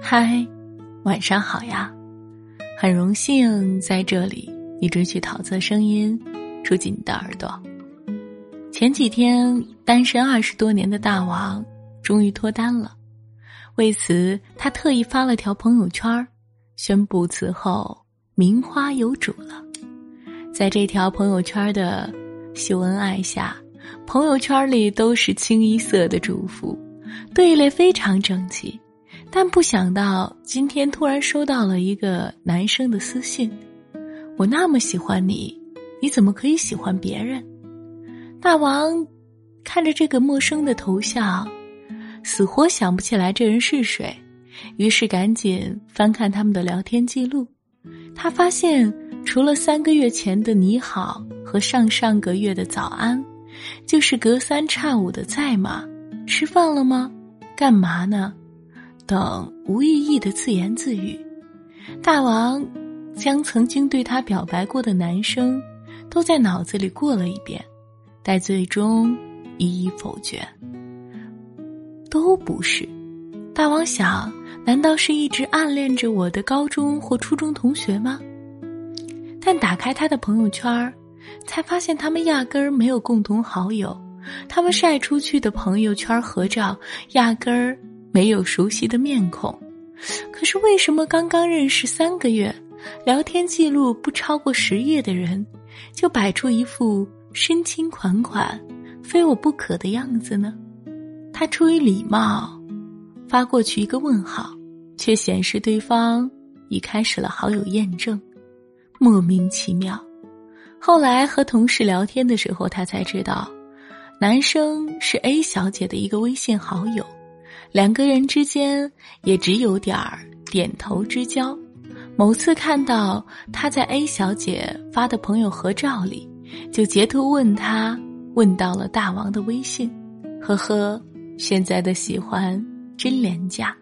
嗨，晚上好呀！很荣幸在这里，一直去桃色声音，住进你的耳朵。前几天，单身二十多年的大王终于脱单了，为此他特意发了条朋友圈，宣布此后名花有主了。在这条朋友圈的秀恩爱下，朋友圈里都是清一色的祝福，队列非常整齐。但不想到今天突然收到了一个男生的私信，我那么喜欢你，你怎么可以喜欢别人？大王看着这个陌生的头像，死活想不起来这人是谁，于是赶紧翻看他们的聊天记录。他发现除了三个月前的你好和上上个月的早安，就是隔三差五的在吗？吃饭了吗？干嘛呢？等无意义的自言自语，大王将曾经对他表白过的男生都在脑子里过了一遍，但最终一一否决。都不是，大王想，难道是一直暗恋着我的高中或初中同学吗？但打开他的朋友圈才发现他们压根儿没有共同好友，他们晒出去的朋友圈合照压根儿。没有熟悉的面孔，可是为什么刚刚认识三个月、聊天记录不超过十页的人，就摆出一副深情款款、非我不可的样子呢？他出于礼貌，发过去一个问号，却显示对方已开始了好友验证，莫名其妙。后来和同事聊天的时候，他才知道，男生是 A 小姐的一个微信好友。两个人之间也只有点儿点头之交。某次看到他在 A 小姐发的朋友合照里，就截图问他，问到了大王的微信。呵呵，现在的喜欢真廉价。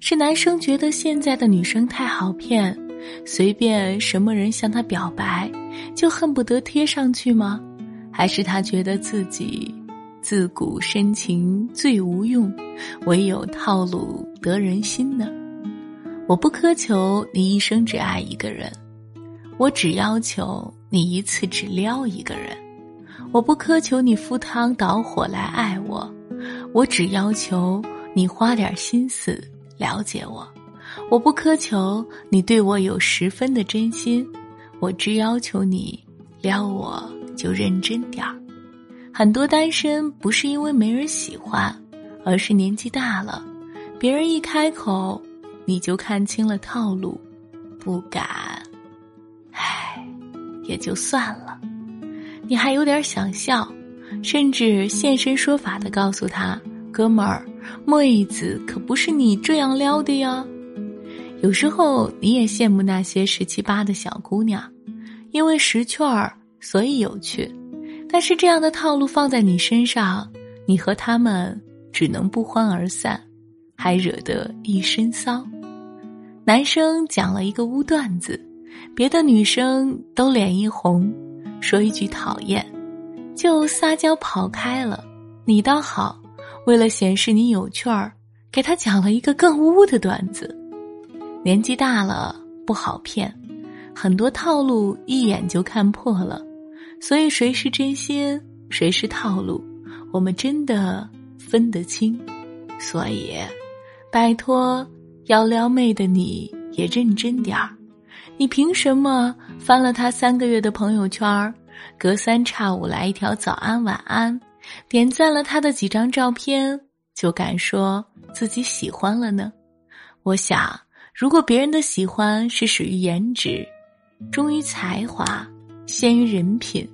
是男生觉得现在的女生太好骗，随便什么人向他表白，就恨不得贴上去吗？还是他觉得自己？自古深情最无用，唯有套路得人心呢。我不苛求你一生只爱一个人，我只要求你一次只撩一个人。我不苛求你赴汤蹈火来爱我，我只要求你花点心思了解我。我不苛求你对我有十分的真心，我只要求你撩我就认真点儿。很多单身不是因为没人喜欢，而是年纪大了，别人一开口，你就看清了套路，不敢。唉，也就算了。你还有点想笑，甚至现身说法的告诉他：“哥们儿，妹子可不是你这样撩的呀。”有时候你也羡慕那些十七八的小姑娘，因为识趣儿，所以有趣。但是这样的套路放在你身上，你和他们只能不欢而散，还惹得一身骚。男生讲了一个污段子，别的女生都脸一红，说一句讨厌，就撒娇跑开了。你倒好，为了显示你有趣儿，给他讲了一个更污的段子。年纪大了不好骗，很多套路一眼就看破了。所以，谁是真心，谁是套路，我们真的分得清。所以，拜托，要撩妹的你也认真点儿。你凭什么翻了他三个月的朋友圈，隔三差五来一条早安晚安，点赞了他的几张照片，就敢说自己喜欢了呢？我想，如果别人的喜欢是始于颜值，忠于才华。先于人品，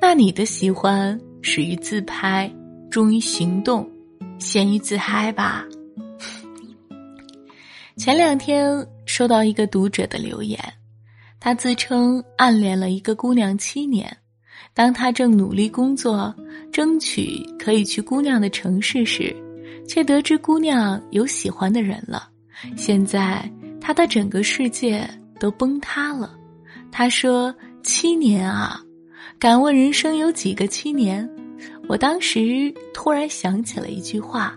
那你的喜欢始于自拍，忠于行动，先于自嗨吧。前两天收到一个读者的留言，他自称暗恋了一个姑娘七年，当他正努力工作，争取可以去姑娘的城市时，却得知姑娘有喜欢的人了。现在他的整个世界都崩塌了。他说。七年啊！敢问人生有几个七年？我当时突然想起了一句话，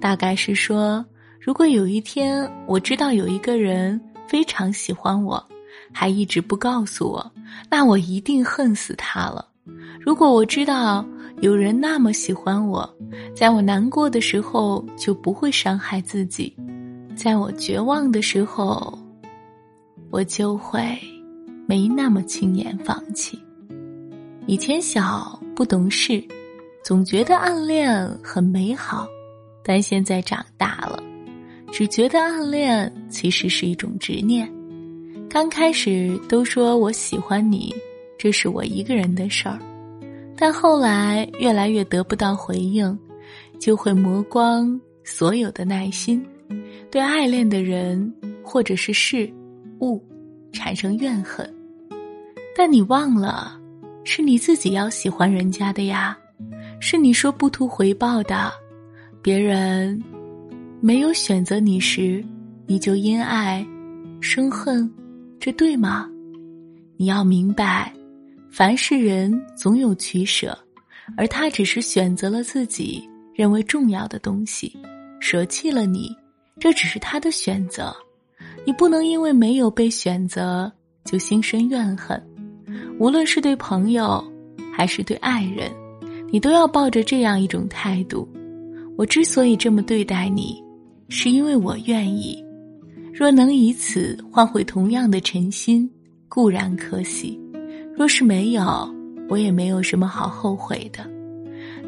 大概是说：如果有一天我知道有一个人非常喜欢我，还一直不告诉我，那我一定恨死他了。如果我知道有人那么喜欢我，在我难过的时候就不会伤害自己，在我绝望的时候，我就会没那么轻言放弃。以前小不懂事，总觉得暗恋很美好，但现在长大了，只觉得暗恋其实是一种执念。刚开始都说我喜欢你，这是我一个人的事儿，但后来越来越得不到回应，就会磨光所有的耐心，对爱恋的人或者是事物产生怨恨。但你忘了。是你自己要喜欢人家的呀，是你说不图回报的，别人没有选择你时，你就因爱生恨，这对吗？你要明白，凡是人总有取舍，而他只是选择了自己认为重要的东西，舍弃了你，这只是他的选择，你不能因为没有被选择就心生怨恨。无论是对朋友，还是对爱人，你都要抱着这样一种态度：我之所以这么对待你，是因为我愿意。若能以此换回同样的诚心，固然可喜；若是没有，我也没有什么好后悔的。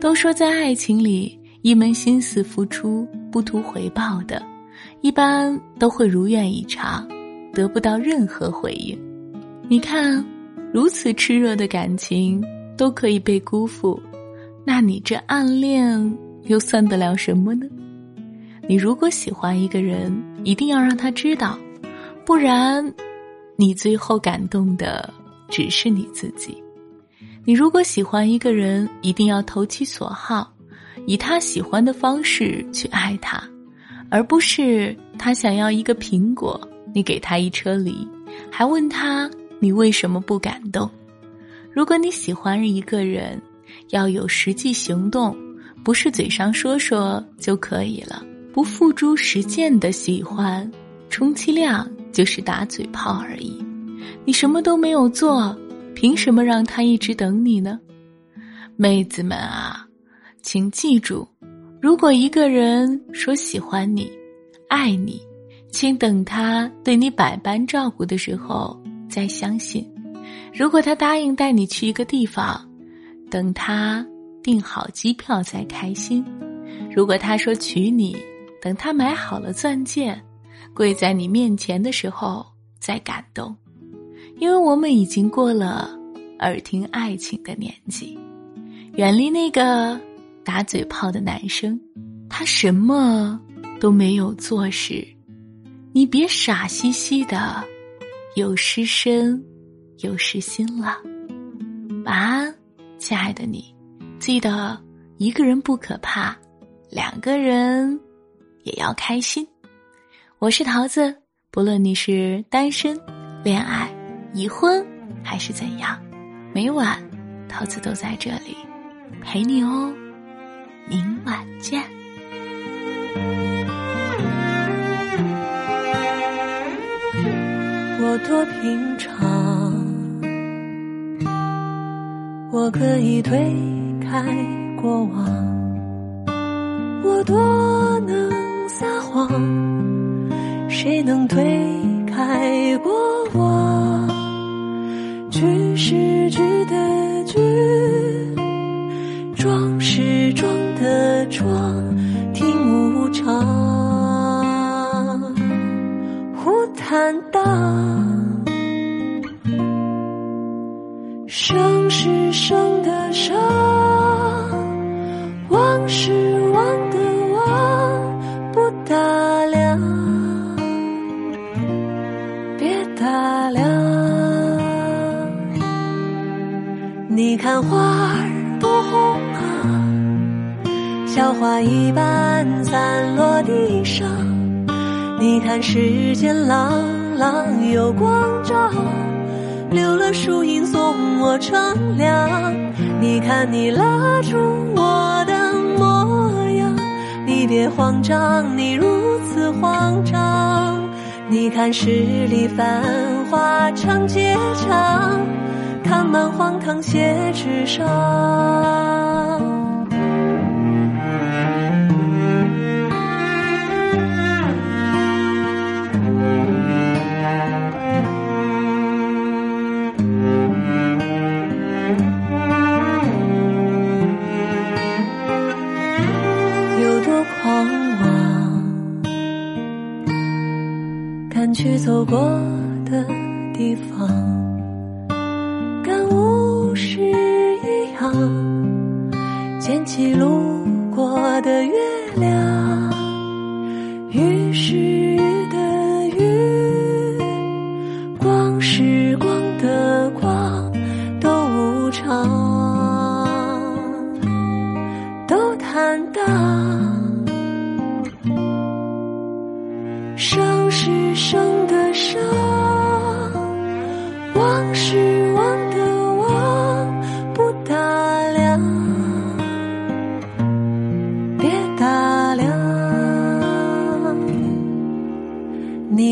都说在爱情里，一门心思付出不图回报的，一般都会如愿以偿，得不到任何回应。你看。如此炽热的感情都可以被辜负，那你这暗恋又算得了什么呢？你如果喜欢一个人，一定要让他知道，不然，你最后感动的只是你自己。你如果喜欢一个人，一定要投其所好，以他喜欢的方式去爱他，而不是他想要一个苹果，你给他一车梨，还问他。你为什么不感动？如果你喜欢一个人，要有实际行动，不是嘴上说说就可以了。不付诸实践的喜欢，充其量就是打嘴炮而已。你什么都没有做，凭什么让他一直等你呢？妹子们啊，请记住，如果一个人说喜欢你、爱你，请等他对你百般照顾的时候。再相信，如果他答应带你去一个地方，等他订好机票再开心；如果他说娶你，等他买好了钻戒，跪在你面前的时候再感动。因为我们已经过了耳听爱情的年纪，远离那个打嘴炮的男生，他什么都没有做时，你别傻兮兮的。有失身，有失心了。晚安，亲爱的你。记得一个人不可怕，两个人也要开心。我是桃子，不论你是单身、恋爱、已婚还是怎样，每晚桃子都在这里陪你哦。明晚见。我多平常，我可以推开过往，我多能撒谎，谁能推开过往？句是句的句，装的装，听无常。坦荡，生是生的生，忘是忘的忘，不打量，别打量。你看花儿多红啊，小花一般散落地上。你看世间朗朗有光照，留了树荫送我乘凉。你看你拉住我的模样，你别慌张，你如此慌张。你看十里繁华长街长，看满荒唐写纸上。去走过的地方，感悟是一样，捡起路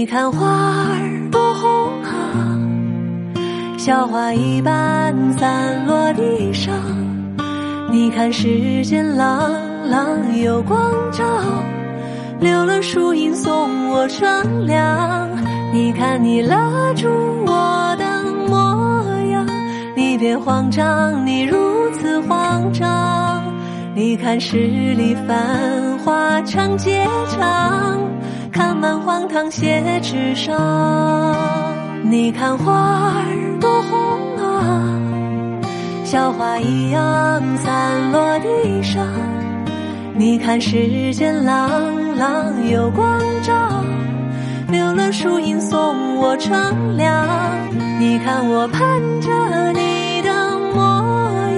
你看花儿多红啊，小花一般散落地上。你看世间朗朗有光照。留了树荫送我乘凉，你看你拉住我的模样，你别慌张，你如此慌张。你看十里繁华长街长，看满荒唐写纸上。你看花儿多红啊，小花一样散落地上。你看世间朗。朗有光照，留了树荫送我乘凉。你看我盼着你的模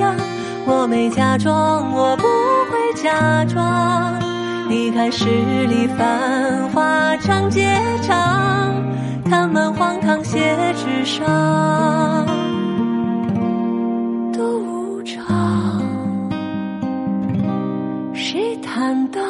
样，我没假装，我不会假装。你看十里繁华长街长，看满荒唐写纸上都无常，谁坦荡？